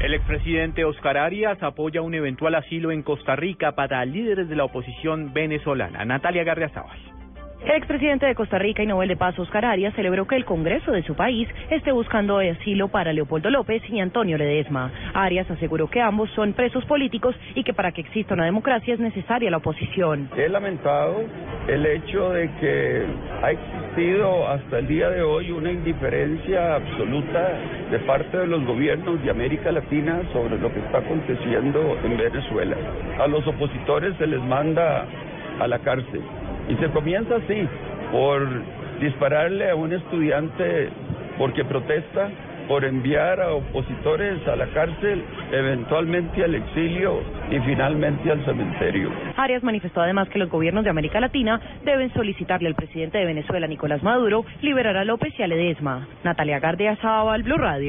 El expresidente Oscar Arias apoya un eventual asilo en Costa Rica para líderes de la oposición venezolana. Natalia Garriazábal. Expresidente de Costa Rica y Nobel de Paz, Oscar Arias, celebró que el Congreso de su país esté buscando asilo para Leopoldo López y Antonio Ledesma. Arias aseguró que ambos son presos políticos y que para que exista una democracia es necesaria la oposición. He lamentado el hecho de que ha existido hasta el día de hoy una indiferencia absoluta de parte de los gobiernos de América Latina sobre lo que está aconteciendo en Venezuela. A los opositores se les manda a la cárcel. Y se comienza así, por dispararle a un estudiante porque protesta, por enviar a opositores a la cárcel, eventualmente al exilio y finalmente al cementerio. Arias manifestó además que los gobiernos de América Latina deben solicitarle al presidente de Venezuela, Nicolás Maduro, liberar a López y a Ledesma. Natalia Gardia Sábal, Blue Radio.